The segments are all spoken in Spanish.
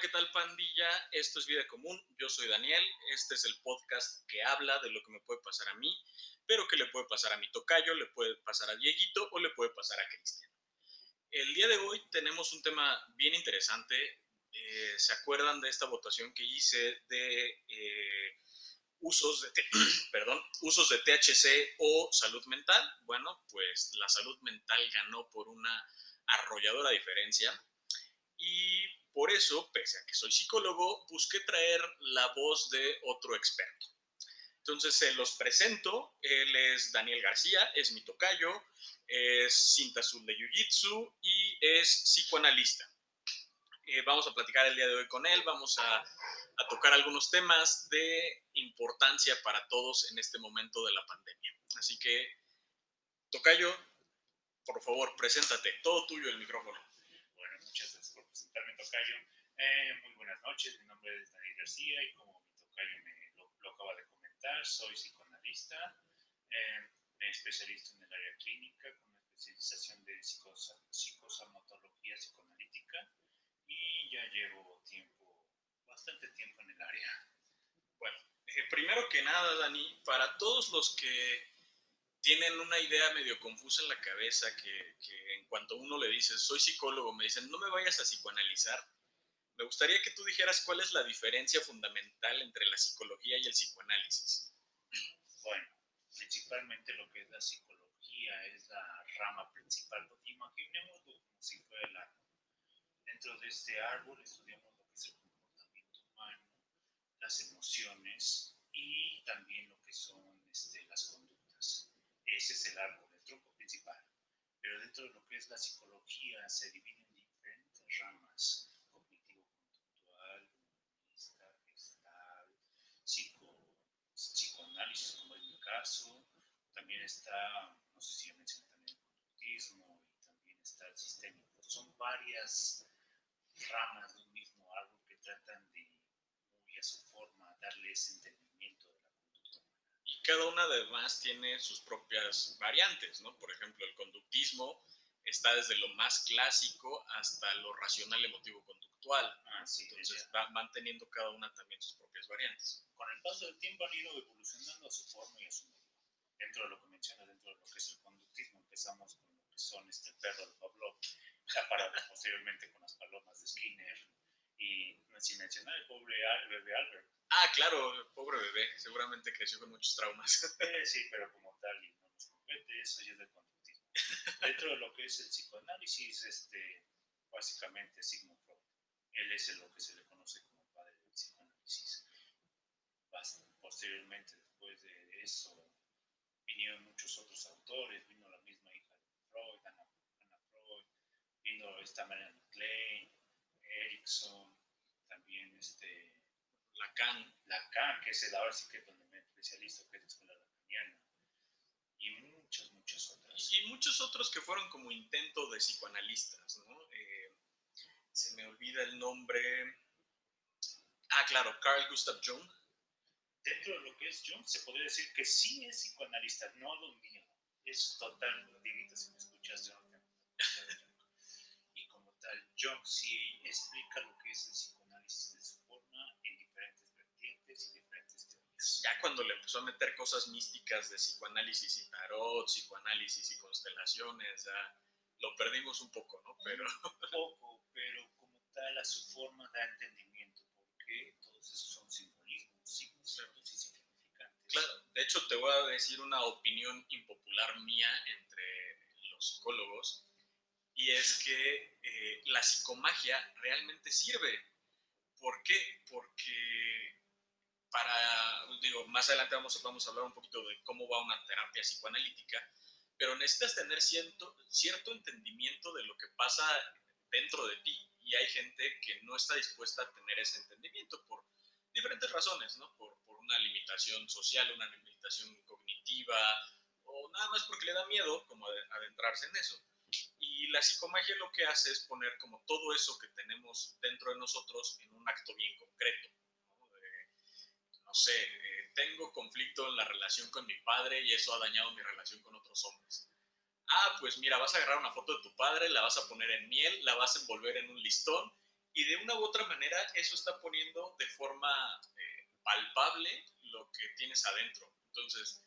¿qué tal pandilla? Esto es Vida Común, yo soy Daniel, este es el podcast que habla de lo que me puede pasar a mí, pero que le puede pasar a mi tocayo, le puede pasar a Dieguito o le puede pasar a Cristian. El día de hoy tenemos un tema bien interesante, eh, ¿se acuerdan de esta votación que hice de eh, usos, de perdón, usos de THC o salud mental? Bueno, pues la salud mental ganó por una arrolladora diferencia y por eso, pese a que soy psicólogo, busqué traer la voz de otro experto. Entonces se los presento, él es Daniel García, es mi tocayo, es cinta azul de Jiu-Jitsu y es psicoanalista. Eh, vamos a platicar el día de hoy con él, vamos a, a tocar algunos temas de importancia para todos en este momento de la pandemia. Así que, tocayo, por favor, preséntate, todo tuyo el micrófono. Bueno, muchas gracias por presentarme, Tocayo. Eh, muy buenas noches, mi nombre es Daniel García y como mi Tocayo me lo, lo acaba de comentar, soy psicoanalista, eh, especializo en el área clínica con especialización de psicosa, psicosomatología psicoanalítica y ya llevo tiempo, bastante tiempo en el área. Bueno, eh, primero que nada, Dani, para todos los que tienen una idea medio confusa en la cabeza que, en cuanto uno le dice, soy psicólogo, me dicen, no me vayas a psicoanalizar. Me gustaría que tú dijeras cuál es la diferencia fundamental entre la psicología y el psicoanálisis. Bueno, principalmente lo que es la psicología es la rama principal. Imaginémoslo como si fuera el árbol. Dentro de este árbol estudiamos lo que es el comportamiento humano, las emociones y también lo que son este, las conductas. Ese es el árbol, el tronco principal. Pero dentro de lo que es la psicología se divide en diferentes ramas, cognitivo-conductual, humanista, gestal, psico, psicoanálisis, como es mi caso. También está, no sé si ya mencioné también el conductismo y también está el sistémico. Son varias ramas de un mismo árbol que tratan de, muy a su forma, darle ese entendimiento de la conducta humana. Y cada una además tiene sus propias variantes, ¿no? Por ejemplo, el conductismo está desde lo más clásico hasta lo racional emotivo conductual. Ah, sí, Entonces va- van teniendo cada una también sus propias variantes. con el paso del tiempo han ido evolucionando a su forma y a su medio. Dentro de lo que menciona, dentro de lo que es el conductismo, empezamos con lo que son este perro de Pavlov, ya para posteriormente con las palomas de Skinner, y sin mencionar el pobre Al- bebé Albert. Ah, claro, pobre bebé, seguramente creció con muchos traumas. Eh, sí, pero como tal, y no nos compete, eso ya es del conductismo. Dentro de lo que es el psicoanálisis, este, básicamente Sigmund Freud. Él es lo que se le conoce como padre del psicoanálisis. Posteriormente, después de eso, vinieron muchos otros autores, vino la misma hija de Freud, Anna, Anna Freud, vino esta Melanie Klein, Erickson, también este, Lacan. Lacan, que es el ahora sí que es donde me especializo, que es la escuela lacaniana, y muchas, muchas otras. Y, y muchos otros que fueron como intento de psicoanalistas, ¿no? Eh, se me olvida el nombre. Ah, claro, Carl Gustav Jung. Dentro de lo que es Jung, se podría decir que sí es psicoanalista, no lo mío. Es total, Dieguito, si me escuchas, Jung. Jung sí explica lo que es el psicoanálisis de su forma en diferentes vertientes y diferentes teorías. Ya cuando le empezó a meter cosas místicas de psicoanálisis y tarot, psicoanálisis y constelaciones, ya lo perdimos un poco, ¿no? Pero poco, pero como tal a su forma da entendimiento, porque todos esos son simbolismos, signos ciertos y significantes. Claro, de hecho te voy a decir una opinión impopular mía entre los psicólogos y es que eh, la psicomagia realmente sirve. ¿Por qué? Porque para, digo, más adelante vamos, vamos a hablar un poquito de cómo va una terapia psicoanalítica, pero necesitas tener cierto, cierto entendimiento de lo que pasa dentro de ti y hay gente que no está dispuesta a tener ese entendimiento por diferentes razones, ¿no? Por, por una limitación social, una limitación cognitiva, o nada más porque le da miedo como ade- adentrarse en eso. Y la psicomagia lo que hace es poner como todo eso que tenemos dentro de nosotros en un acto bien concreto. No, sé, eh, tengo conflicto en la relación con mi padre y eso ha dañado mi relación con otros hombres. Ah, pues mira, vas a agarrar una foto de tu padre, la vas a poner en miel, la vas a envolver en un listón y de una u otra manera eso está poniendo de forma eh, palpable lo que tienes adentro. Entonces,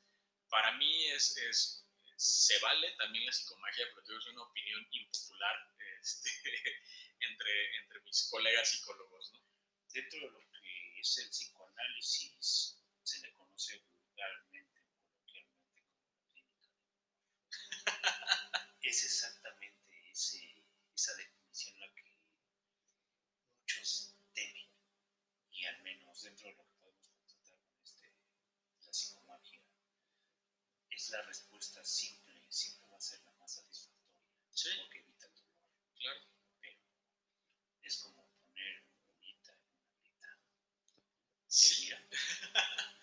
para mí es, se vale también la psicomagia, pero es una opinión impopular este, entre, entre mis colegas psicólogos. ¿no? Dentro de lo que es el psicoanálisis, se le conoce vulgarmente, coloquialmente, como clínica es exactamente ese, esa definición la que muchos temen, y al menos dentro de lo que podemos constatar con este, la psicomagia, es la respuesta simple, siempre va a ser la más satisfactoria, Sí. porque evita el dolor. Claro. pero es como poner un bolita en una alita. Sí.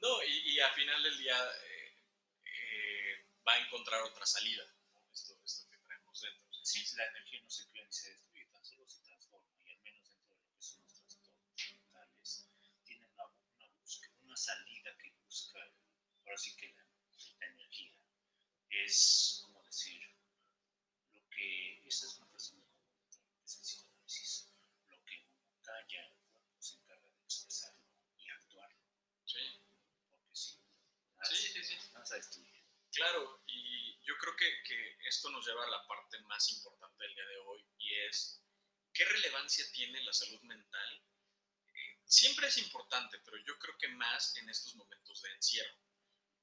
no, y, y al final del día eh, eh, va a encontrar otra salida, ¿no? esto, esto que traemos dentro. Sí, la energía no se crea ni se destruye, tan solo se transforma, y al menos dentro de lo que son los trastornos mentales, tienen una, una, búsqueda, una salida que busca, ahora sí que la, la energía. Es como decir, lo que, esta es una lo que es el psicoanálisis, lo que uno calla, el cuerpo se encarga de expresarlo y actuarlo, Sí, porque si nada, sí, sí, sí. nada se destruye. Claro, y yo creo que, que esto nos lleva a la parte más importante del día de hoy y es qué relevancia tiene la salud mental. Eh, siempre es importante, pero yo creo que más en estos momentos de encierro.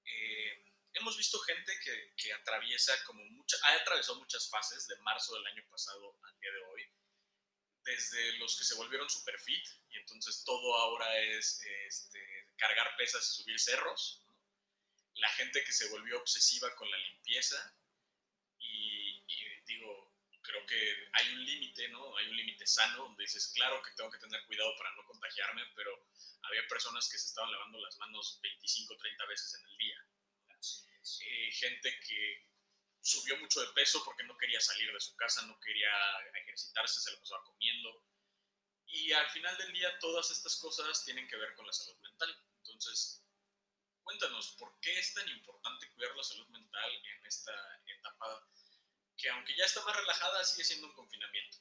Eh, hemos visto gente que, que atraviesa como mucha, ha atravesado muchas fases de marzo del año pasado al día de hoy, desde los que se volvieron super fit y entonces todo ahora es este, cargar pesas y subir cerros, ¿no? la gente que se volvió obsesiva con la limpieza y, y digo, creo que hay un límite, ¿no? Hay un límite sano donde dices, claro que tengo que tener cuidado para no contagiarme, pero había personas que se estaban lavando las manos 25, 30 veces en el día. Eh, gente que subió mucho de peso porque no quería salir de su casa, no quería ejercitarse, se lo pasaba comiendo. Y al final del día todas estas cosas tienen que ver con la salud mental. Entonces, cuéntanos, ¿por qué es tan importante cuidar la salud mental en esta etapa que aunque ya está más relajada, sigue siendo un confinamiento?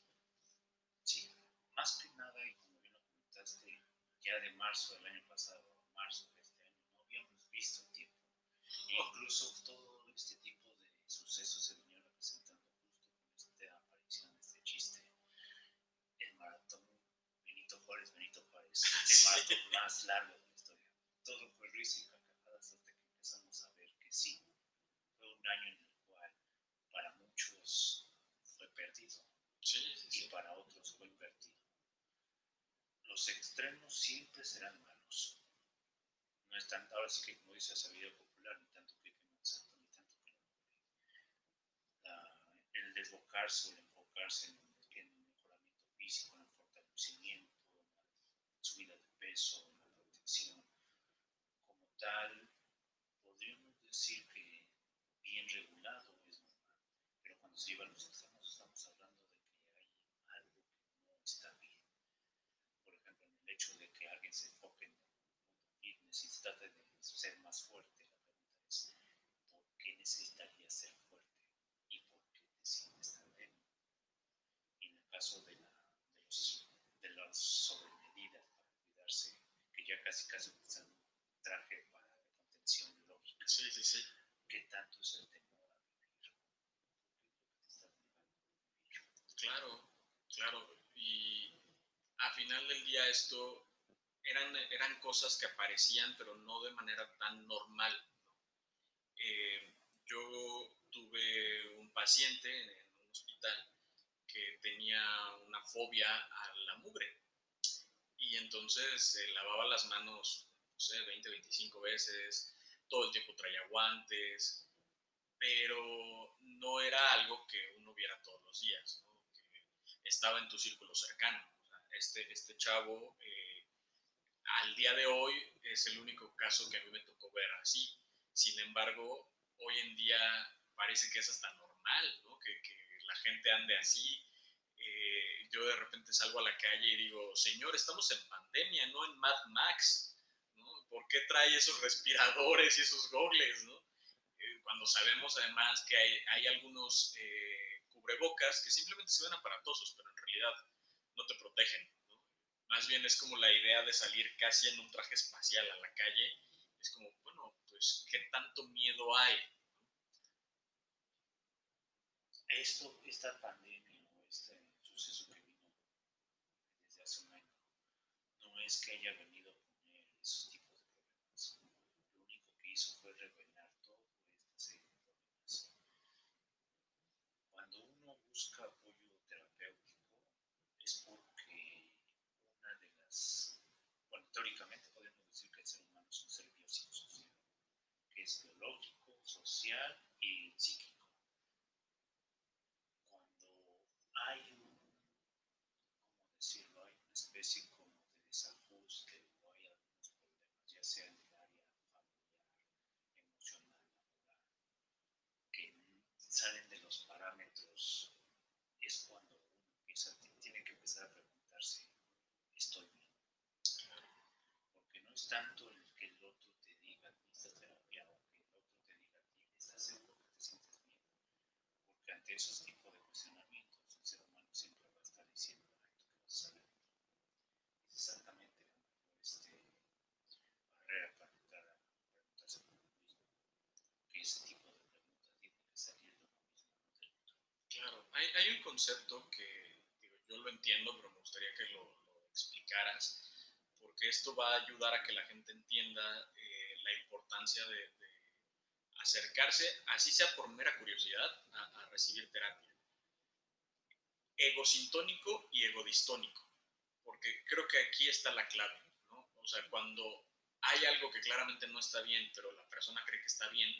Sí, más que nada, y como bien lo comentaste, ya de marzo del año pasado marzo de este año, no habíamos visto tiempo. E incluso todo este tipo de sucesos se vinieron representando justo con esta aparición de este chiste. El maratón Benito Juárez, Benito Juárez, el maratón más largo de la historia. Todo fue risa y carcajadas hasta que empezamos a ver que sí, fue un año en el cual para muchos fue perdido Sí, sí, y para otros fue invertido. Los extremos siempre serán malos. No es tanto, ahora sí que como dice sabiduría ni tanto que queme al santo, ni tanto que. La- el desbocarse o el enfocarse en, en el mejoramiento físico, en el fortalecimiento, en la subida de peso, en la protección, como tal, podríamos decir que bien regulado es normal, pero cuando se lleva a los extremos estamos hablando de que hay algo que no está bien. Por ejemplo, en el hecho de que alguien se enfoque en el y se trate de ser más fuerte, ¿por qué necesitaría ser fuerte? ¿Y por qué te sientes tan débil? En el caso de, la, de, los, de las sobremedidas para cuidarse, que ya casi casi utilizan un traje para de contención biológica, Sí, sí, sí. ¿qué tanto es el temor a vivir? ¿Qué es lo que te está privando de vivir? Claro, claro. Y a final del día esto eran, eran cosas que aparecían, pero no de manera tan normal. ¿no? Eh, yo tuve un paciente en, un hospital que tenía una fobia a la mugre. Y entonces se lavaba las manos, no sé, 20, 25 veces, todo el tiempo traía guantes, pero no era algo que uno viera todos los días, estaba en tu círculo cercano. O este, este chavo, eh, al día de hoy, es el único caso que a mí me tocó ver así. Sin embargo, hoy en día parece que es hasta normal, ¿no? que, la gente ande así. Eh, yo de repente salgo a la calle y digo, señor, estamos en pandemia, no en Mad Max. ¿no? ¿Por qué trae esos respiradores y esos gogles? ¿no? Eh, cuando sabemos además que hay, algunos eh, cubrebocas que simplemente se ven aparatosos, pero en realidad no te protegen. Más bien es como la idea de salir casi en un traje espacial a la calle. Es como, pues, ¿qué tanto miedo hay? Esto, esta pandemia este suceso que vino desde hace un año, no es que haya venido a poner esos tipos de problemas. Lo único que hizo fue revelar todo esta serie de problemas. Cuando uno busca apoyo terapéutico es porque una de las, bueno, teóricamente podemos decir que el ser humano es un ser biopsicosocial, que es biológico, social y psíquico. Cuando hay un, ¿cómo decirlo? Hay una especie como de desajuste o hay algunos problemas, ya sea en el área familiar, emocional, laboral, que salen de los parámetros, es cuando uno empieza, tiene que empezar a preguntarse, ¿estoy bien? Porque no es tanto el que el otro te diga, necesitas terapia, o que el otro te diga, ¿estás seguro que te sientes bien? Porque esos tipos de cuestionamientos, el ser humano siempre va a estar diciendo, ay, ¿tú qué vas a saber? Es exactamente la mejor este, barrera para entrar a preguntarse por uno mismo. Que ese tipo de preguntas tiene que salir de uno mismo. Claro, hay, hay un concepto que digo, yo lo entiendo, pero me gustaría que lo, lo explicaras, porque esto va a ayudar a que la gente entienda eh, la importancia de, de, acercarse, así sea por mera curiosidad, a, a recibir terapia. Egosintónico y egodistónico, porque creo que aquí está la clave, ¿no? O sea, cuando hay algo que claramente no está bien, pero la persona cree que está bien,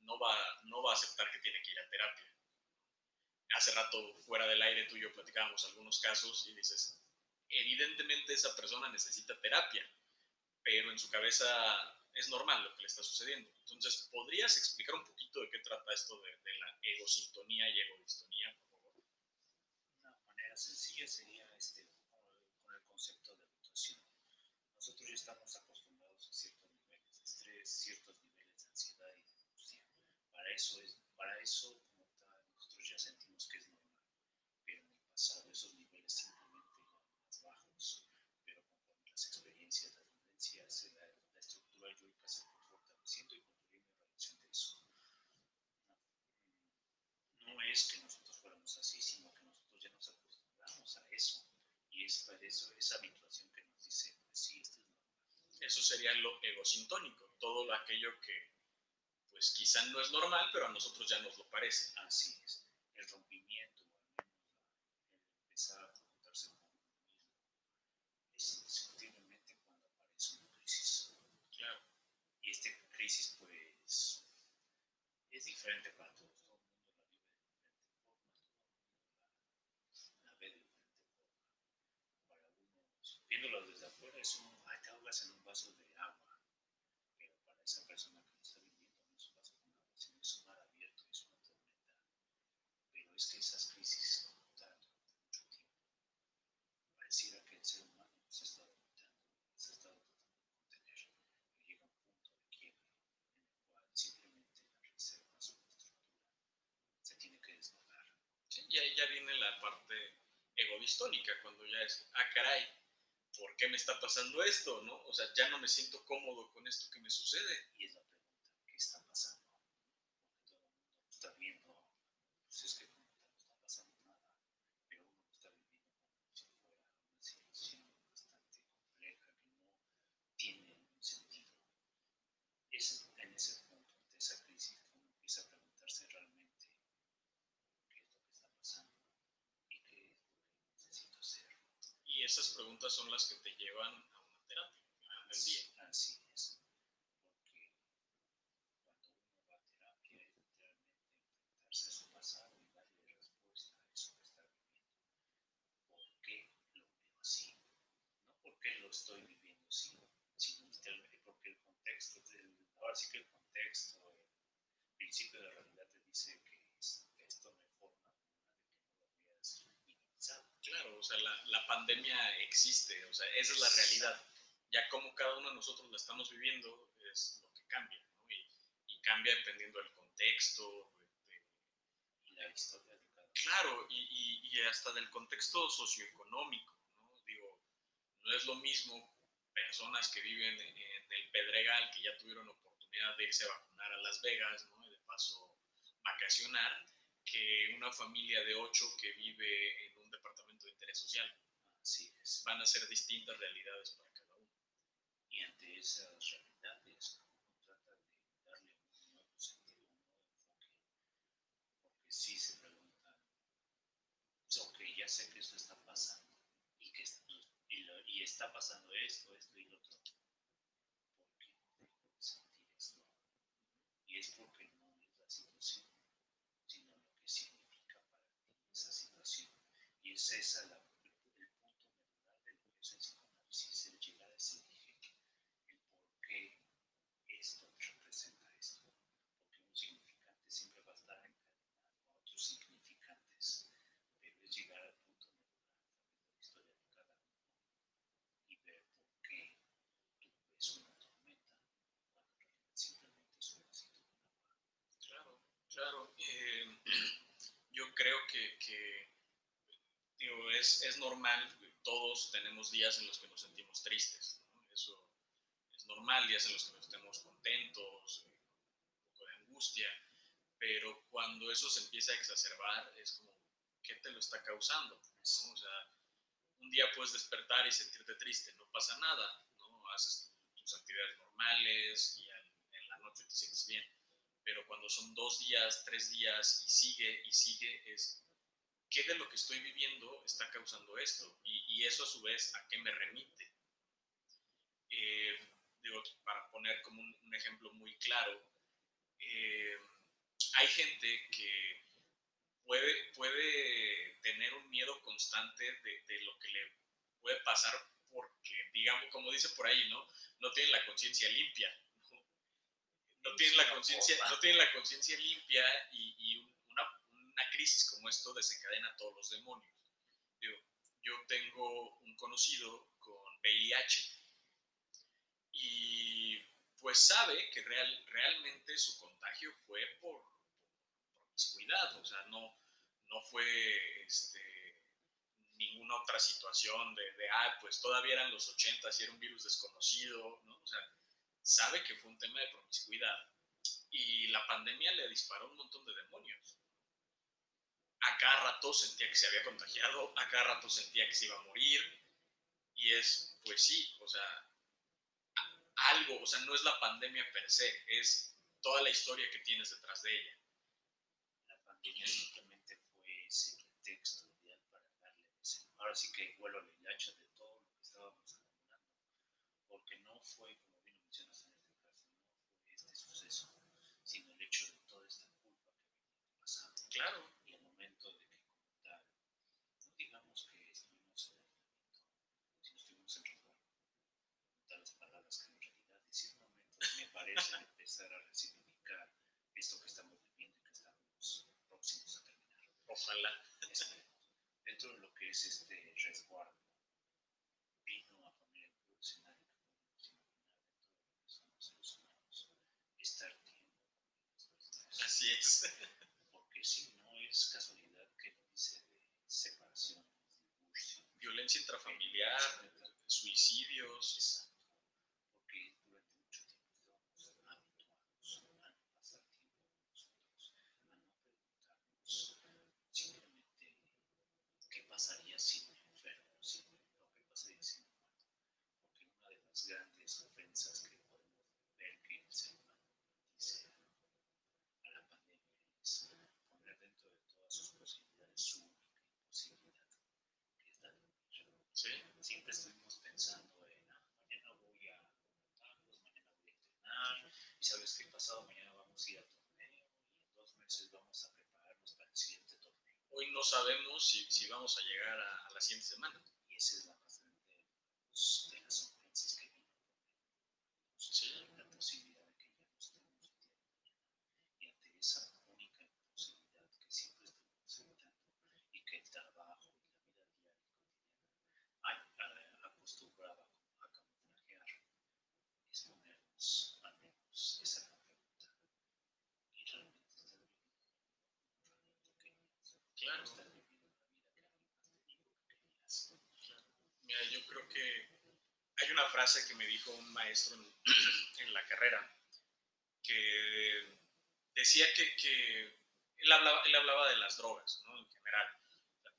no va, no va a aceptar que tiene que ir a terapia hace rato fuera del aire tú y yo platicábamos algunos casos y dices, evidentemente esa persona necesita terapia, pero en su cabeza es normal lo que le está sucediendo. Entonces, ¿podrías explicar un poquito de qué trata esto de, de la egosintonía y egodistonía, por favor? Una manera sencilla sería este, con el concepto de habituación. Nosotros ya estamos acostumbrados a ciertos niveles de estrés, ciertos niveles de ansiedad y de angustia. Para eso, es, para eso nosotros ya sentimos que es normal, pero en el pasado esos niveles simplemente eran más bajos, pero conforme las experiencias, las vivencias, la, la estructura yoica se fue fortaleciendo y construyendo en relación de eso. No, no es que nosotros fuéramos así, sino que nosotros ya nos acostumbramos a eso, y es para eso, esa habituación que nos dice, pues sí, esto es normal. Eso sería lo egosintónico, todo aquello que pues quizá no es normal, pero a nosotros ya nos lo parece. Así es. El rompimiento, el empezar a preguntarse por uno mismo, es indiscutiblemente cuando aparece una crisis. Claro. Y esta crisis, pues, es diferente para todos. Viéndolo desde afuera, es un, ay, te ahogas en un vaso de agua. Pero para esa persona que lo está viviendo, no es un agua, sino es un mar abierto, es una tormenta. Pero es que esas crisis se conmutan durante mucho tiempo. Pareciera que el ser humano se ha estado limitando, se estado tratando de contener, y llega un punto de quiebre en el cual simplemente las reservas o la estructura se tiene que desbordar. Sí, y ahí ya viene la parte egodistónica, cuando ya es, ah, caray, ¿por qué me está pasando esto? ¿no? O sea, ya no me siento cómodo con esto que me sucede. Y es pregunta, ¿qué está pasando? Porque todo el mundo lo está viendo, pues es que como tal no está pasando nada, pero uno lo está viviendo como si fuera una situación bastante compleja que no tiene ningún sentido. Es en ese punto, ante esa crisis, que uno empieza a preguntarse realmente qué es lo que está pasando y qué es lo que necesito hacer. Y esas preguntas son las que te llevan a una terapia al día. Así es, porque cuando uno va a terapia es literalmente enfrentarse a su pasado y darle respuesta a eso que está viviendo. ¿Por qué lo veo así? No porque lo estoy viviendo así, sino literalmente porque el contexto, del, ahora sí que el contexto, el principio de la realidad te dice que esto no hay forma alguna de que no lo veas minimizado. Claro, o sea, la, la, pandemia existe, o sea, esa es la realidad. Ya como cada uno de nosotros la estamos viviendo es lo que cambia, ¿no? Y, y cambia dependiendo del contexto. De, y la historia de cada Claro, y, y, y hasta del contexto socioeconómico, ¿no? Digo, no es lo mismo personas que viven en el Pedregal, que ya tuvieron oportunidad de irse a vacunar a Las Vegas, ¿no? Y de paso vacacionar, que una familia de ocho que vive en un departamento de interés social. Así es. Van a ser distintas realidades para cada uno. Y ante esas realidades, uno trata de darle un nuevo sentido, un nuevo enfoque. Porque sí se pregunta, ok, ya sé que esto está pasando y que y, lo, y está pasando esto, esto y lo otro. ¿Por qué dejo de sentir esto? Y es porque no es la situación, sino lo que significa para ti esa situación. Y es esa la, el, el punto medular de lo que es el psicoanálisis, el llegar a ese dije, el por qué esto representa esto. Porque un significante siempre va a estar encadenado a otros significantes, pero es llegar al punto medular a través de la historia de cada uno y ver por qué tú ves una tormenta cuando en realidad simplemente es un vasito con agua. Claro, claro. Eh, yo creo que, que digo, es, es, normal, todos tenemos días en los que nos sentimos tristes. ¿no? Eso es normal, días en los que nos estemos contentos, eh, un poco de angustia, pero cuando eso se empieza a exacerbar, es como, ¿qué te lo está causando? ¿no? O sea, un día puedes despertar y sentirte triste, no pasa nada, ¿no? Haces tus actividades normales y en la noche te sientes bien. Pero cuando son dos días, tres días y sigue y sigue, es qué de lo que estoy viviendo está causando esto y, y eso a su vez a qué me remite. Eh, digo, para poner como un, un ejemplo muy claro, eh, hay gente que puede, puede tener un miedo constante de, de, lo que le puede pasar porque, digamos, como dice por ahí, ¿no? No tienen la conciencia limpia. No, no tienen la conciencia no tienen la conciencia limpia y, y una, una, crisis como esto desencadena todos los demonios. Digo, yo tengo un conocido con VIH y pues sabe que real, realmente su contagio fue por, promiscuidad, o sea, no, no fue este, ninguna otra situación de, de, ah, pues todavía eran los 80 y era un virus desconocido, ¿no? O sea, sabe que fue un tema de promiscuidad y la pandemia le disparó un montón de demonios. A cada rato sentía que se había contagiado, a cada rato sentía que se iba a morir y es, pues sí, o sea, algo, o sea, no es la pandemia per se, es toda la historia que tienes detrás de ella. La pandemia simplemente fue ese pretexto ideal para darle ese. Ahora sí que vuelo al hilacho de todo lo que estábamos acumulando, porque no fue, como bien mencionas en este caso, no fue este suceso, sino el hecho de toda esta culpa que venía pasando. Claro. Y el momento de que, como tal, no digamos que estuvimos en aislamiento, sino estuvimos en resguardo. Tal las palabras que en realidad decir momentos me parece empezar a resignificar esto que estamos viviendo y que estamos próximos a terminar. Ojalá. Esperemos. Dentro de lo que es este resguardo, vino a poner el puro escenario que podemos imaginar dentro de lo que somos seres humanos, estar tiempo Así es. Porque si no es casualidad que dice de separación, divorcio, Violencia intrafamiliar, suicidios. Exacto. Porque durante mucho tiempo estábamos habituados a no pasar tiempo con nosotros, a no preguntarnos simplemente qué pasaría si me enfermo, si me, o qué pasaría si me muero. Porque una de las grandes ofensas que podemos ver que el ser humano dice a la pandemia es poner dentro de todas sus posibilidades su única imposibilidad, que es la de morir. Sí. Siempre estuvimos pensando en, ah, mañana voy a comer tacos, mañana voy a entrenar, y sabes que pasado mañana vamos a ir al torneo, y en dos meses vamos a prepararnos para el siguiente torneo. Hoy no sabemos si, si vamos a llegar a, a, la siguiente semana. Y esa es la más grande de, los, de las ofensas que vino Sí. la posibilidad de que ya no estemos el día de mañana. Y ante esa única imposibilidad que siempre estamos evitando, y que el trabajo y la vida diaria y cotidiana ay, a- acostumbraba a camuflajear, es ponernos al menos esa gran pregunta. ¿Y realmente estás viviendo como realmente querías? Claro. Estás viviendo la vida que alguien más te dijo que querías. Mira, yo creo que hay una frase que me dijo un maestro en, en la carrera que decía que, que él, hablaba, él hablaba de las drogas, ¿no? En general,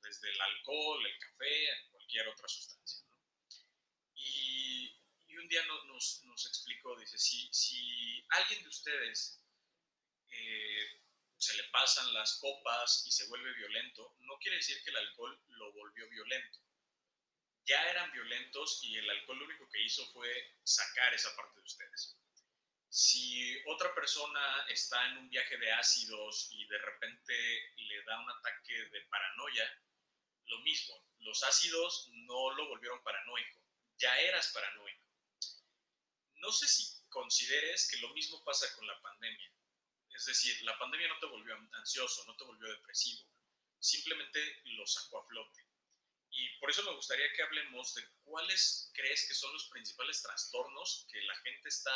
desde el alcohol, el café, cualquier otra sustancia, ¿no? Y, y un día no- nos, nos explicó, dice, si, si alguien de ustedes eh, se le pasan las copas y se vuelve violento, no quiere decir que el alcohol lo volvió violento. Ya eran violentos y el alcohol lo único que hizo fue sacar esa parte de ustedes. Si otra persona está en un viaje de ácidos y de repente le da un ataque de paranoia, lo mismo, los ácidos no lo volvieron paranoico, ya eras paranoico. No sé si consideres que lo mismo pasa con la pandemia. Es decir, la pandemia no te volvió ansioso, no te volvió depresivo, simplemente lo sacó a flote. Por eso me gustaría que hablemos de cuáles crees que son los principales trastornos que la gente está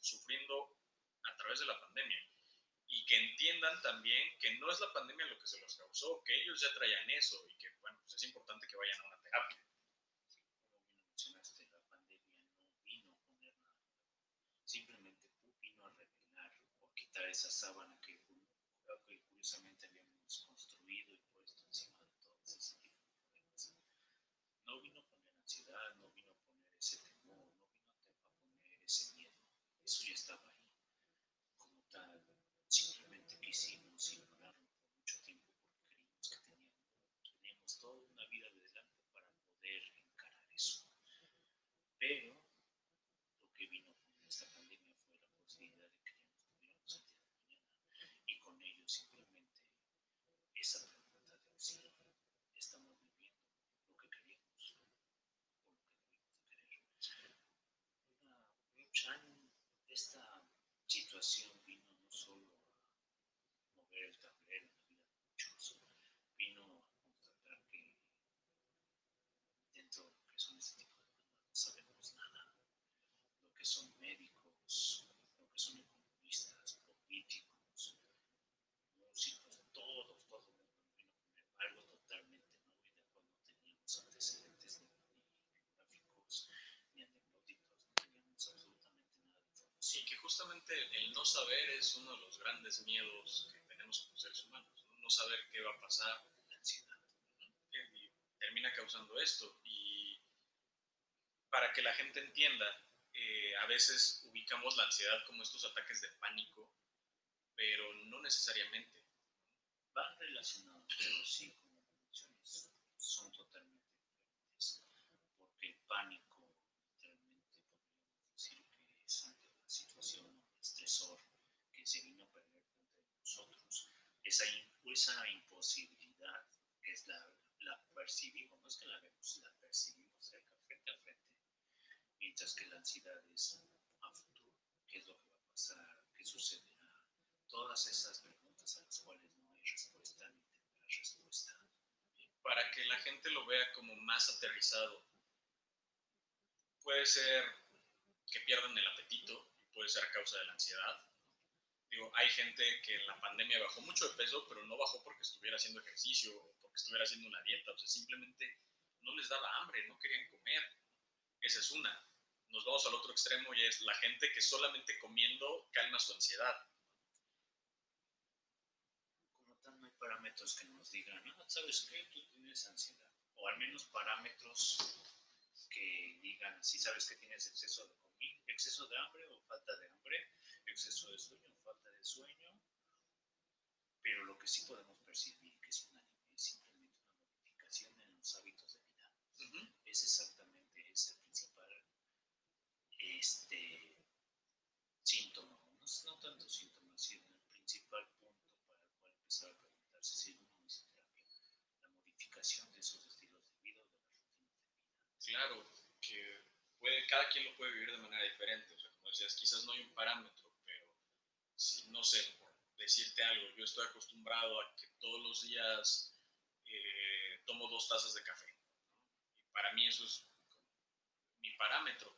sufriendo a través de la pandemia. Y que entiendan también que no es la pandemia lo que se los causó, que ellos ya traían eso y que, bueno, pues es importante que vayan a una terapia. Como bien lo mencionaste, la pandemia no vino a poner nada nuevo. Simplemente vino a revelar o a quitar esa sábana que, cu- que curiosamente habíamos construido y puesto encima de todos ese tipo de problemas. No vino a poner ansiedad, no vino a poner ese temor, no vino a te- a poner ese miedo. Eso ya estaba ahí. Como tal, simplemente quisimos ignorarlo por mucho tiempo porque creímos que teníamos, teníamos toda una vida de delante para poder encarar eso. Pero lo que vino con esta pandemia fue la posibilidad de que ya nos tuviéramos el día de mañana y con ello simplemente esa pregunta de si estamos viviendo lo que queríamos o lo que debimos de querer. Una, mucha- esta situación vino no solo a mover el tablero en la vida de muchos, vino a constatar que dentro de lo que son este tipo de temas no sabemos nada. Lo que son médicos, lo que son economistas, políticos, músicos, todos, todo el mundo vino a poner algo totalmente nuevo y de cual no teníamos antecedentes ni, ni biográficos ni anecdóticos, no teníamos absolutamente nada de información. Sí, que justamente el no saber es uno de los grandes miedos que tenemos como seres humanos, no, saber qué va a pasar, La ansiedad. termina causando esto. Y para que la gente entienda, eh, a veces ubicamos la ansiedad como estos ataques de pánico, pero no necesariamente. van relacionados, pero sí, como mencionas, son totalmente diferentes. Porque el pánico, literalmente podríamos decir que es ante una situación o estresor que se vino a perder entre nosotros. Esa, in- esa imposibilidad es la, la percibimos, no es que la vemos, la percibimos cerca, frente a frente. Mientras que la ansiedad es a futuro, qué es lo que va a pasar, qué sucederá, todas esas preguntas a las cuales no hay respuesta ni tendrá respuesta. Para que la gente lo vea como más aterrizado, puede ser que pierdan el apetito, puede ser a causa de la ansiedad. Digo, hay gente que en la pandemia bajó mucho de peso, pero no bajó porque estuviera haciendo ejercicio o porque estuviera haciendo una dieta, o sea, simplemente no les daba hambre, no querían comer. Esa es una. Nos vamos al otro extremo y es la gente que solamente comiendo calma su ansiedad. Como tal, no hay parámetros que nos digan, ah, ¿sabes qué? Tú tienes ansiedad. O al menos parámetros que digan, si sabes que tienes exceso de exceso de hambre o falta de hambre, exceso de sueño o falta de sueño. Pero lo que sí podemos percibir que es, una, es simplemente una modificación en los hábitos de vida. Ujú. es exactamente ese principal este, síntoma, no, no tanto síntoma, sino el principal punto para el cual empezar a preguntarse si uno necesita terapia, la modificación de esos estilos de vida o de las rutinas de vida. Claro, que puede, cada quien lo puede vivir de manera diferente. O sea, como decías, quizás no hay un parámetro, pero si, no sé, por decirte algo, yo estoy acostumbrado a que todos los días eh, tomo dos tazas de café. Y para mí eso es mi parámetro.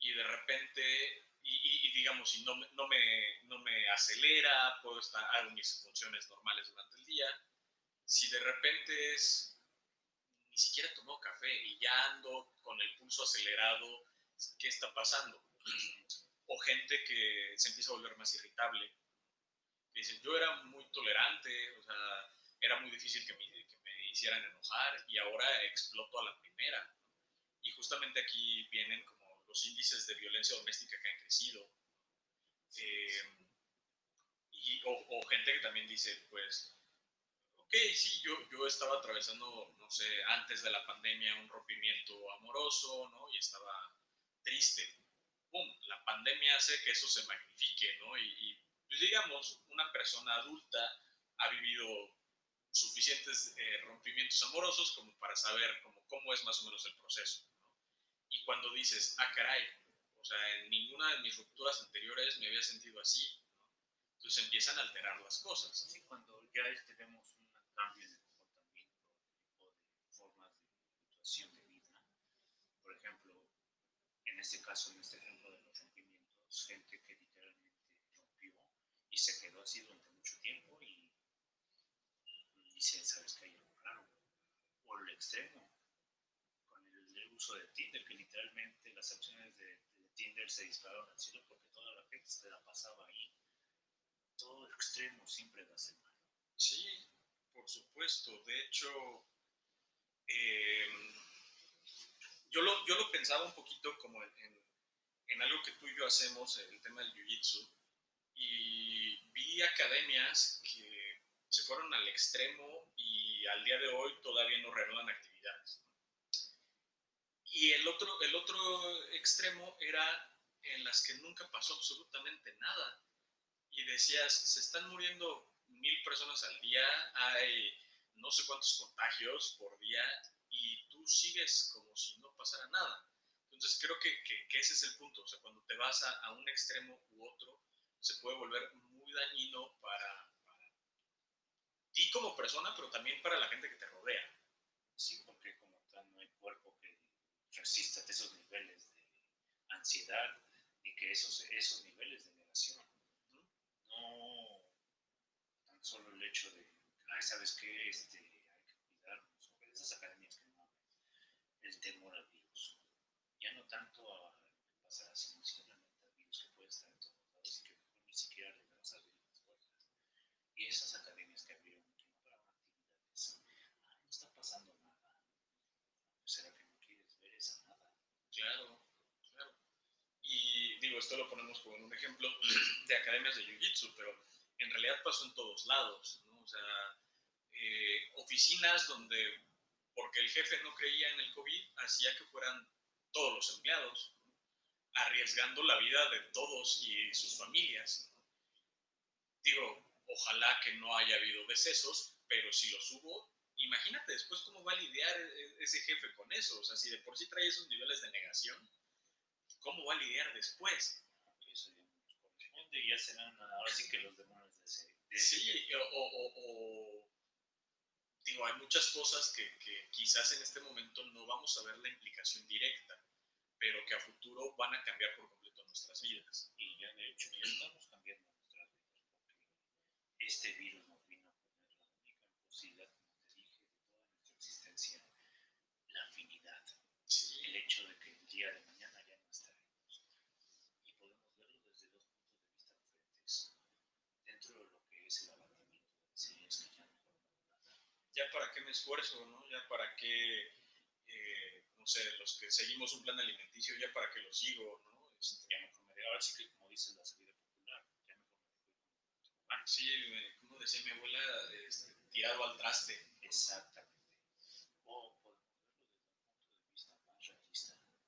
Y de repente, y, y- y digamos, si no, no, me, no me acelera, puedo estar, hago mis funciones normales durante el día. si de repente es, ni siquiera tomó café y ya ando con el pulso acelerado, ¿qué está pasando? O gente que se empieza a volver más irritable. Dicen, yo era muy tolerante, o sea, era muy difícil que me, que me hicieran enojar y ahora exploto a la primera. Y justamente aquí vienen como los índices de violencia doméstica que han crecido. Eh, y, o, gente que también dice, pues, sí, yo, yo estaba atravesando, no sé, antes de la pandemia un rompimiento amoroso, ¿no? Y estaba triste. ¡Pum! La pandemia hace que eso se magnifique, ¿no? Y, pues, digamos, una persona adulta ha vivido suficientes eh, rompimientos amorosos como para saber cómo, cómo es más o menos el proceso. ¿no? Y cuando dices, ah, caray, o sea, en ninguna de mis rupturas anteriores me había sentido así, entonces empiezan a alterar las cosas. Sí, cuando ya tenemos un cambio de comportamiento o de formas de situación de vida, por ejemplo, en este caso, en este ejemplo de los rompimientos, gente que literalmente rompió y se quedó así durante mucho tiempo y, dice, ¿sabes que hay algo raro? O el extremo, con el, uso de Tinder, que literalmente las acciones de, de Tinder se dispararon al cielo porque toda la gente se la pasaba ahí. Todo extremo siempre da ser Sí, por supuesto. De hecho, em, yo, lo, yo lo pensaba un poquito como en, en, algo que tú y yo hacemos, el tema del jiu-jitsu, y vi academias que se fueron al extremo y al día de hoy todavía no reanudan actividades. Y el otro, el otro extremo era en las que nunca pasó absolutamente nada y decías, se están muriendo mil personas al día, hay no sé cuántos contagios por día y tú sigues como si no pasara nada. Entonces creo que, que, ese es el punto, o sea, cuando te vas a, a, un extremo u otro, se puede volver muy dañino para, ti como persona, pero también para la gente que te rodea. Sí, porque como tal no hay cuerpo que resista esos niveles de ansiedad ni que esos, esos niveles de negación tan solo el hecho de, ay, ¿sabes qué? Este, hay que cuidarnos, o esas academias que no el temor al virus. Ya no tanto a que pasará, sino simplemente al virus que puede estar en todos lados y que mejor ni siquiera le vas a abrir las puertas. Y esas academias que abrieron, que no paraban actividades, ay, no está pasando nada. ¿Será que no quieres ver esa nada? Claro digo, esto lo ponemos como un ejemplo de academias de Jiu-Jitsu, pero en realidad pasó en todos lados, ¿no? O sea, eh, oficinas donde, porque el jefe no creía en el COVID, hacía que fueran todos los empleados, arriesgando la vida de todos y sus familias. Digo, ojalá que no haya habido decesos, pero si los hubo, imagínate después cómo va a lidiar e-, ese jefe con eso. O sea, si de por sí trae esos niveles de negación, cómo va a lidiar después. Eso ya serán ahora sí que los demonios de sí, o, digo, hay muchas cosas que, que, quizás en este momento no vamos a ver la implicación directa, pero que a futuro van a cambiar por completo nuestras vidas. Y ya de hecho ya estamos cambiando nuestras vidas, porque este virus nos vino a poner la única imposibilidad, como te dije, de toda nuestra existencia, la afinidad. El hecho de que el día de ya para qué me esfuerzo, ¿no? Ya para qué, eh, no sé, los que seguimos un plan alimenticio, ya para qué lo sigo, ¿no? Este, ya mejor me ahora sí que como dice la salida popular, ya mejor me Ah, sí, como decía mi abuela, este, tirado al traste. Exactamente. O podemos verlo desde un punto de vista más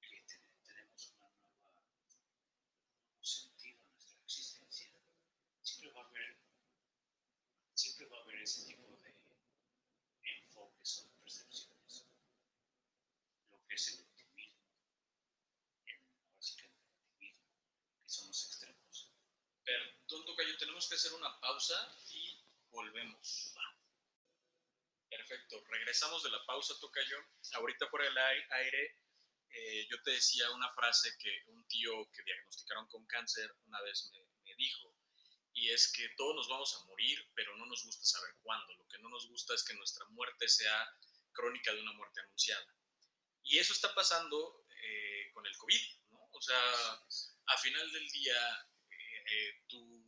realista, que tenemos una nueva un sentido en nuestra existencia. Siempre va a haber, siempre va a haber ese tipo tenemos que hacer una pausa y volvemos. Perfecto, regresamos de la pausa, Tocayo. Ahorita por el aire, eh, yo te decía una frase que un tío que diagnosticaron con cáncer una vez me, me dijo, y es que todos nos vamos a morir, pero no nos gusta saber cuándo. Lo que no nos gusta es que nuestra muerte sea crónica de una muerte anunciada. Y eso está pasando eh, con el COVID, ¿no? O sea, a final del día, eh, eh, tú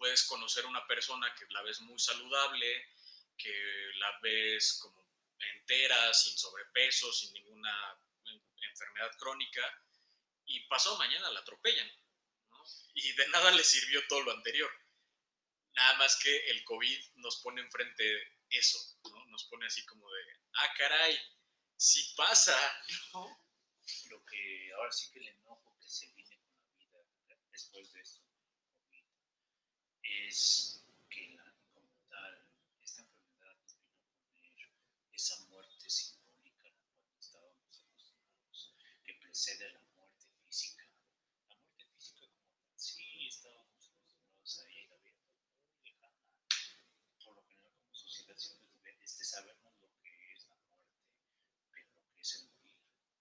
puedes conocer a una persona que la ves muy saludable, que la ves como entera, sin sobrepeso, sin ninguna enfermedad crónica, y pasado mañana la atropellan. ¿no? Y de nada le sirvió todo lo anterior. Nada más que el COVID nos pone enfrente eso, ¿no? Nos pone así como de, ah, caray, sí pasa, ¿no? Lo que ahora sí que el enojo que se viene con la vida después de esto, es que la, como tal, esta enfermedad nos vino a poner esa muerte simbólica a la cual estábamos acostumbrados, que precede la muerte física. La muerte física como tal, sí estábamos acostumbrados a ella, la vida muy lejana. Por lo general como sociedad siempre este, sabemos lo que es la muerte, pero lo que es el morir.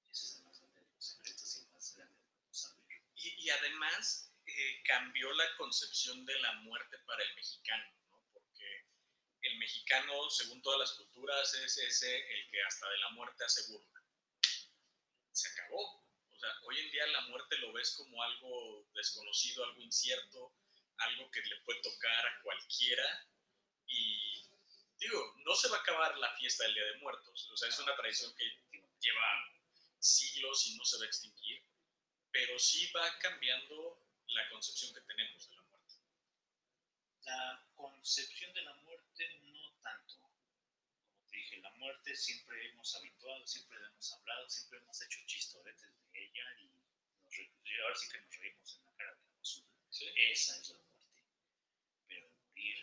Ese es el más grande de los secretos y el más grande de no saber. Y, y además eh, cambió la concepción de la muerte para el mexicano, ¿no? Porque el mexicano, según todas las culturas, es ese el que hasta de la muerte hace burla. Se acabó. O sea, hoy en día la muerte lo ves como algo desconocido, algo incierto, algo que le puede tocar a cualquiera. Y digo, no se va a acabar la fiesta del Día de Muertos. O sea, es una tradición que lleva siglos y no se va a extinguir, pero sí va cambiando la concepción que tenemos de la muerte. La concepción de la muerte no tanto. Como te dije, la muerte siempre hemos habituado, siempre hemos hablado, siempre hemos hecho chistoretes de ella y nos y ahora sí que nos reímos en la cara de la basura. Esa es la muerte. Pero morir,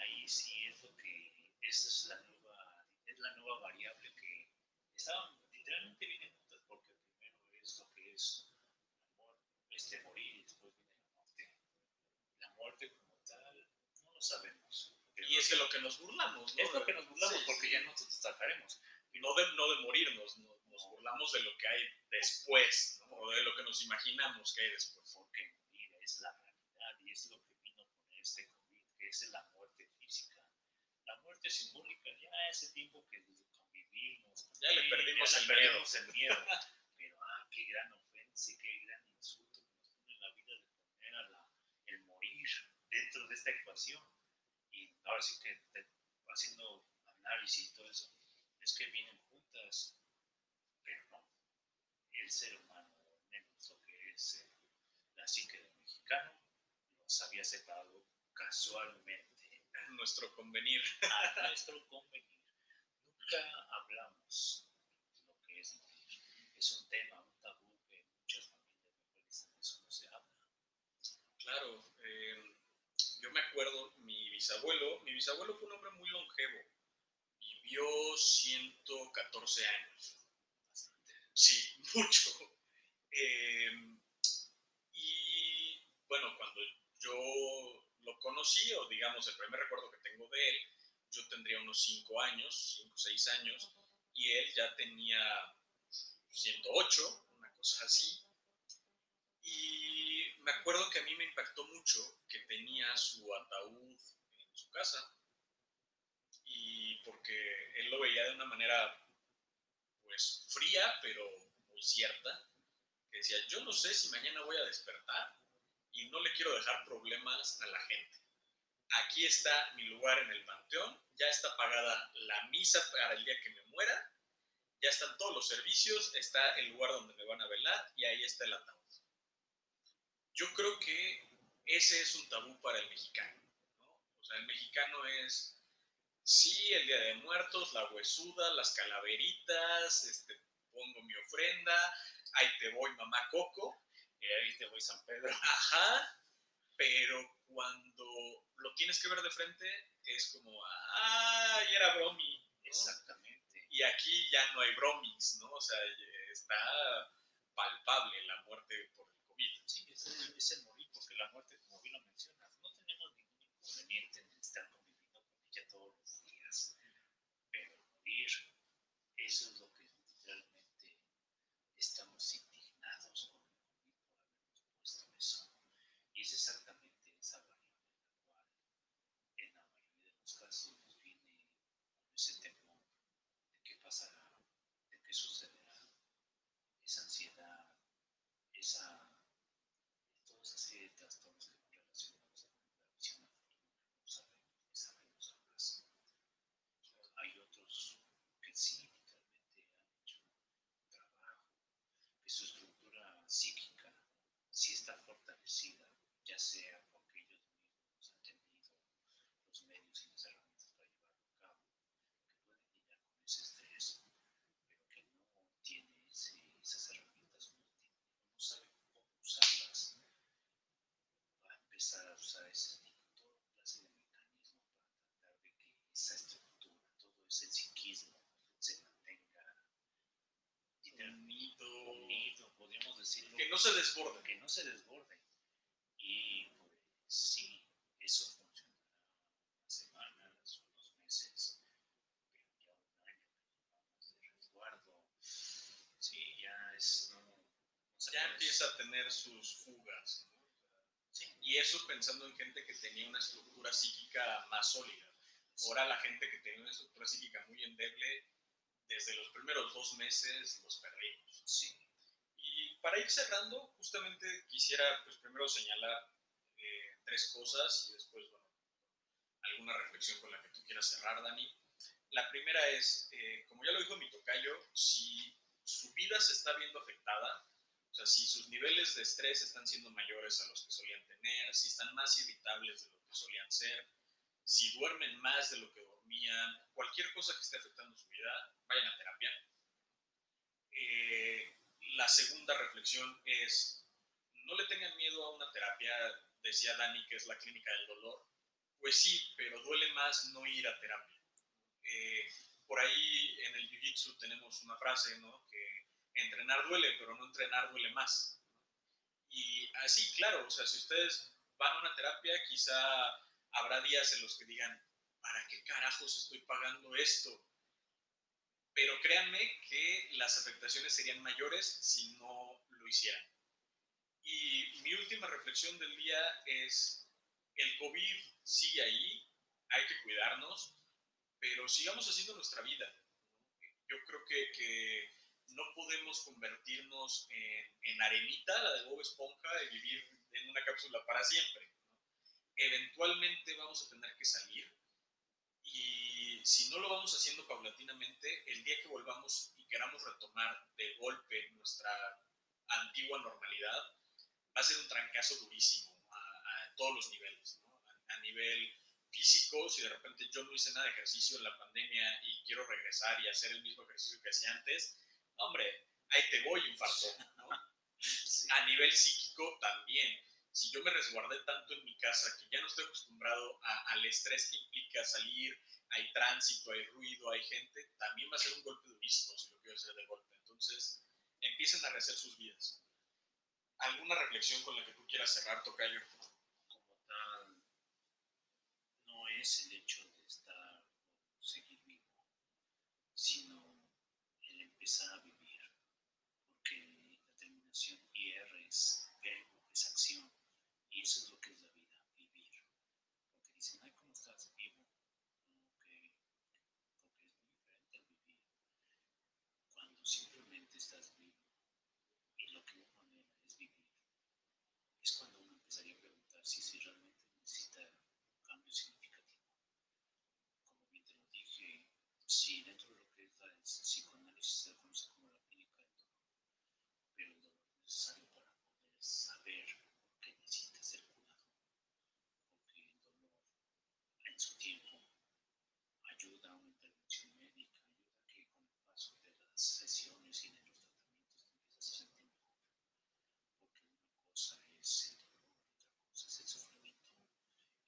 ahí sí es lo que, esa es la nueva, es la nueva variable que estaban literalmente juntas porque primero es lo que es amor, este morir y después viene la muerte. La muerte como tal, no sabemos. Y es de lo que nos burlamos, ¿no? es lo que nos burlamos Sí, porque sí. ya no nos destacaremos. no de, no de morirnos, no- nos burlamos de lo que hay después, ¿no? o de lo que nos imaginamos que hay después. porque morir es la realidad y es lo que vino con este COVID, que es la muerte física. La muerte simbólica, ya ese tiempo que convivimos, con Ya le perdimos ya el le perdimos el miedo. Pero, ah, qué gran ofensa, y qué gran insulto que nos pone en la vida de poner a la, el morir dentro de esta ecuación. Y ahora sí que haciendo análisis y todo eso, es que vienen juntas, pero no. El ser humano, menos lo que es eh, la psique del mexicano, nos había separado casualmente A nuestro convenir. a nuestro convenir. Nunca hablamos de lo que es. Es un tema, un tabú que muchas familias mejor dicen, eso no se habla. Claro, yo me acuerdo, mi bisabuelo, mi bisabuelo fue un hombre muy longevo, vivió 114 años. Sí, mucho. Eh, y bueno, cuando yo lo conocí, o digamos el primer recuerdo que tengo de él, yo tendría unos 5 años, 5 o 6 años, y él ya tenía 108, una cosa así. Y me acuerdo que a mí me impactó mucho que tenía su ataúd en su casa. Y porque él lo veía de una manera, pues, fría, pero muy cierta. Que decía, yo no sé si mañana voy a despertar y no le quiero dejar problemas a la gente. Aquí está mi lugar en el panteón, ya está pagada la misa para el día que me muera, ya están todos los servicios, está el lugar donde me van a velar y ahí está el ataúd. Yo creo que ese es un tabú para el mexicano. ¿no? O sea, el mexicano es, sí, el Día de Muertos, la huesuda, las calaveritas, este, pongo mi ofrenda, ahí te voy, mamá Coco, Y ahí te voy San Pedro. ajá, pero cuando lo tienes que ver de frente es como, ah, y era bromi. ¿no? Exactamente. Y aquí ya no hay bromis, ¿no? O sea, está palpable la muerte por Sí, es el morir, porque la muerte, como bien lo mencionas, no tenemos ningún inconveniente en estar conviviendo con ella todos los días. Pero morir, eso es lo systems decirlo. Que no se desborde. que no se desborde. Y pues sí, eso funcionará unas semanas, unos meses, pero ya un año llevamos de resguardo, sí, ya es, no, no Ya empieza a tener sus fugas. ¿no? Sí. Y eso pensando en gente que tenía una estructura psíquica más sólida. Ahora la gente que tenía una estructura psíquica muy endeble, desde los primeros dos meses los perdimos. Sí, para ir cerrando, justamente quisiera pues primero señalar eh, tres cosas y después, bueno, alguna reflexión con la que tú quieras cerrar, Dani. La primera es, eh, como ya lo dijo mi tocayo, si su vida se está viendo afectada, o sea, si sus niveles de estrés están siendo mayores a los que solían tener, si están más irritables de lo que solían ser, si duermen más de lo que dormían, cualquier cosa que esté afectando su vida, vayan a terapia. Eh, la segunda reflexión es, no le tengan miedo a una terapia, decía Dani, que es la clínica del dolor. Pues sí, pero duele más no ir a terapia. Eh, por ahí en el Jiu-Jitsu tenemos una frase, ¿no? Que entrenar duele, pero no entrenar duele más. Y así, claro, o sea, si ustedes van a una terapia, quizá habrá días en los que digan, ¿para qué carajos estoy pagando esto? Pero créanme que las afectaciones serían mayores si no lo hicieran. Y mi última reflexión del día es, el COVID sigue ahí, hay que cuidarnos, pero sigamos haciendo nuestra vida. Yo creo que, que no podemos convertirnos en, en arenita, la de Bob Esponja, y vivir en una cápsula para siempre. Eventualmente vamos a tener que salir y si no lo vamos haciendo paulatinamente, el día que volvamos y queramos retomar de golpe nuestra antigua normalidad, va a ser un trancazo durísimo a, a todos los niveles. ¿no? A, a nivel físico, si de repente yo no hice nada de ejercicio en la pandemia y quiero regresar y hacer el mismo ejercicio que hacía antes, hombre, ahí te voy, infarto. ¿no? sí, A nivel psíquico también. Si yo me resguardé tanto en mi casa que ya no estoy acostumbrado a- al estrés que implica salir, hay tránsito, hay ruido, hay gente, también va a ser un golpe durísimo si lo quiero hacer de golpe. Entonces, empiecen a rehacer sus vidas. ¿Alguna reflexión con la que tú quieras cerrar, Tocayo? como tal, no es el hecho de estar seguir vivo, sino el empezar a vivir, porque la terminación IR es verbo, es acción, y eso es lo que es la vida, vivir. Porque dicen, ay, ¿cómo estás vivo? No, que, porque es muy diferente al vivir. Cuando simplemente estás vivo y lo que uno anhela es vivir, es cuando uno empezaría a preguntar si, si realmente necesita un cambio significativo. Como bien te lo dije, si dentro de lo que es la el psicoanálisis se conoce como la clínica del dolor, pero el dolor es necesario para poder saber que necesita ser curado, porque el dolor en su tiempo ayuda a una intervención médica, ayuda a que con el paso de las sesiones y de los tratamientos te empiezas a sentir mejor porque una cosa es el dolor, otra cosa es el sufrimiento.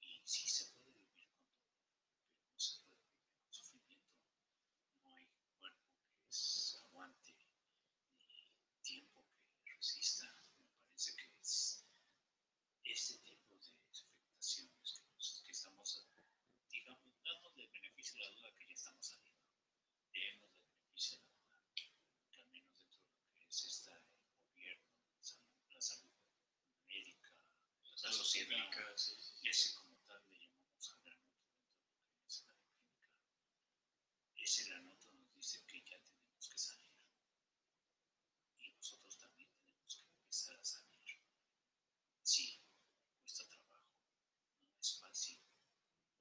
Y sí se puede vivir con dolor, pero no se puede vivir con sufrimiento. No hay cuerpo que es- aguante ni tiempo que resista. Me parece que es este tipo de afectaciones que, nos- que estamos, digamos, dando el beneficio de la duda que ya estamos saliendo. Demos el beneficio de la duda que al menos dentro de lo que es esta, el gobierno, la salud, la salud médica, la sociedad, ese como tal le llamamos a granoto dentro de lo que es la clínica. Ese granoto nos dice que ya tenemos que salir. Y nosotros también tenemos que empezar a salir. Sí, cuesta trabajo, no es fácil,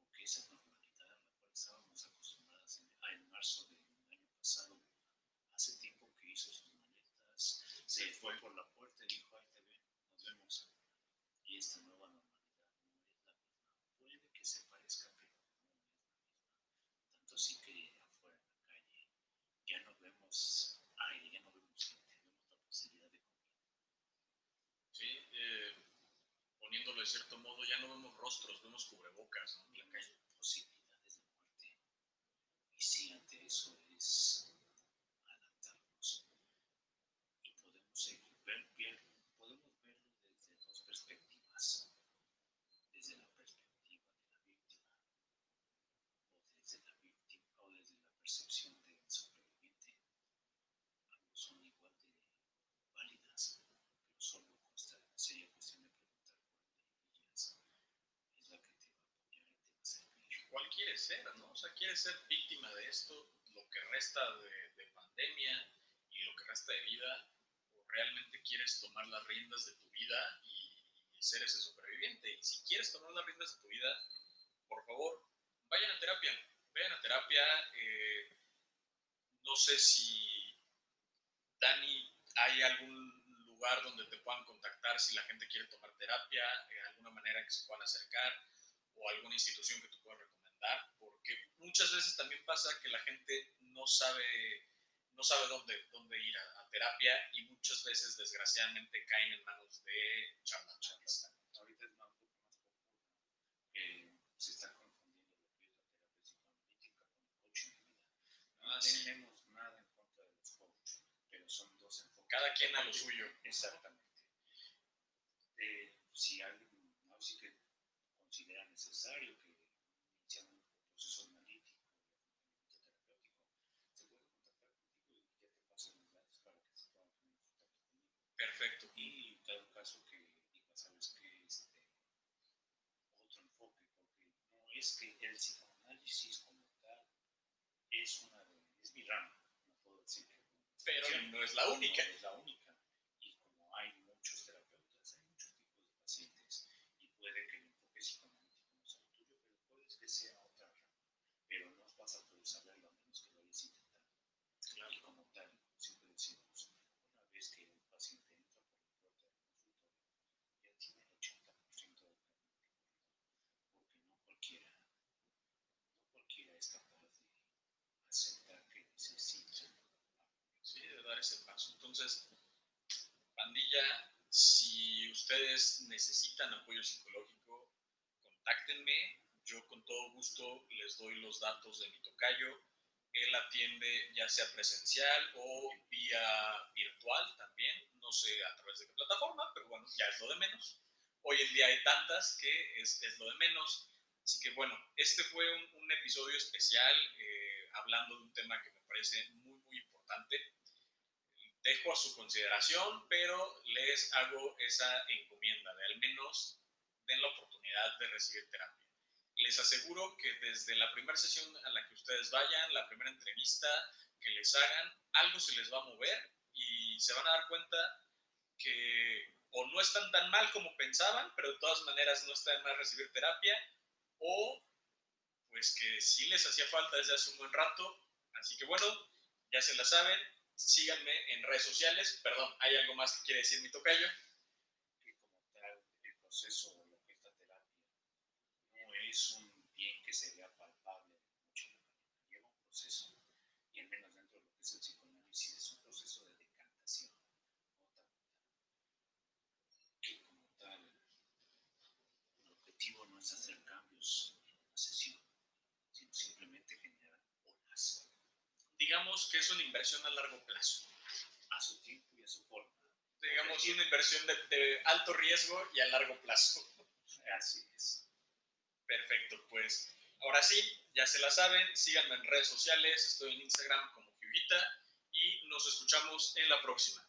porque esa normalidad a la cual estábamos acostumbrados en, ah, en marzo del año pasado, hace tiempo que hizo sus maletas, se fue por la puerta y dijo, ahí te ven, nos vemos. Y esta nueva normalidad no es la misma. Puede que se parezca, pero no es la misma. Tanto así que afuera en la calle ya no vemos aire, ya no vemos gente, vemos la posibilidad de comida. Sí, eh, poniéndolo de cierto modo, ya no vemos rostros, vemos cubrebocas ¿no? la calle. posibilidades de muerte. Y sí, ante eso es adaptarnos. Y podemos seguir, ver, ver- podemos verlo desde dos perspectivas. Desde la perspectiva de la víctima o desde la víctima o desde la percepción del sobreviviente. Ambos son igual de válidas, pero solo consta, sería cuestión de preguntar cuál de ellas es la que te va a apoyar y te va a servir. ¿Cuál quieres ser, no? O sea, ¿quieres ser víctima de esto, lo que resta de, de pandemia y lo que resta de vida? ¿O realmente quieres tomar las riendas de tu vida y, y ser ese superviviente? Y si quieres tomar las riendas de tu vida, por favor, vayan a terapia. Vayan a terapia. eh, no sé si, Dani, hay algún lugar donde te puedan contactar si la gente quiere tomar terapia, eh, alguna manera que se puedan acercar o alguna institución que tú puedas recomendar, porque muchas veces también pasa que la gente no sabe, no sabe dónde, dónde ir a, a terapia y muchas veces desgraciadamente caen en manos de charlatanes. Ahorita es más, que se está confundiendo lo que es la terapia psicoanalítica con el coaching de vida. No Ah, sí. tenemos nada en contra de los coaches, pero son dos enfoques. Cada quien a lo suyo. Exactamente. Eh, si alguien no sí que considera necesario que proceso analítico y acompañamiento terapéutico, se puede contactar contigo y ya te pasan los datos para que se puedan poner en contacto conmigo. Perfecto. Y en dado caso que sabes que este otro enfoque, porque no es que el psicoanálisis como tal es una de, es mi rama, no puedo decir que Pero no es la única. no es la única. Y como hay muchos terapeutas, hay muchos tipos de pacientes, y puede que el enfoque psicoanalítico no sea el tuyo, pero puede que sea otra rama. Pero no vas a poder saberlo a menos que lo hayas intentado. Y como tal, siempre decimos, una vez que un paciente entra por la puerta del consultorio, ya tiene el 80% del camino recorrido, porque no cualquiera, no cualquiera es capaz de aceptar que necesita Sí, de dar ese paso. Entonces, pandilla, si ustedes necesitan apoyo psicológico, contáctenme. Yo con todo gusto les doy los datos de mi tocayo. Él atiende ya sea presencial o vía virtual también. No sé a través de qué plataforma, pero bueno, ya es lo de menos. Hoy en día hay tantas que es, es lo de menos. Así que bueno, este fue un, un episodio especial eh, hablando de un tema que me parece muy, muy importante dejo a su consideración, pero les hago esa encomienda de al menos den la oportunidad de recibir terapia. Les aseguro que desde la primera sesión a la que ustedes vayan, la primera entrevista que les hagan, algo se les va a mover y se van a dar cuenta que o no están tan mal como pensaban, pero de todas maneras no está de más recibir terapia, o pues que sí les hacía falta desde hace un buen rato. Así que bueno, ya se la saben, síganme en redes sociales. Perdón, ¿hay algo más que quiere decir mi tocayo? que como tal el proceso o lo que terapia no es un bien que se vea palpable de la noche a la mañana, lleva un proceso y al menos dentro de lo que es el psicoanálisis es un proceso de decantación, gota a gota, que como tal el objetivo no es hacer cambios en una sesión, sino simplemente generar olas Digamos que es una inversión a largo plazo. a su tiempo y a su forma. Digamos una inversión de, de alto riesgo y a largo plazo. Así es. Perfecto, pues ahora sí, ya se la saben, síganme en redes sociales, estoy en Instagram como Hyugita y nos escuchamos en la próxima.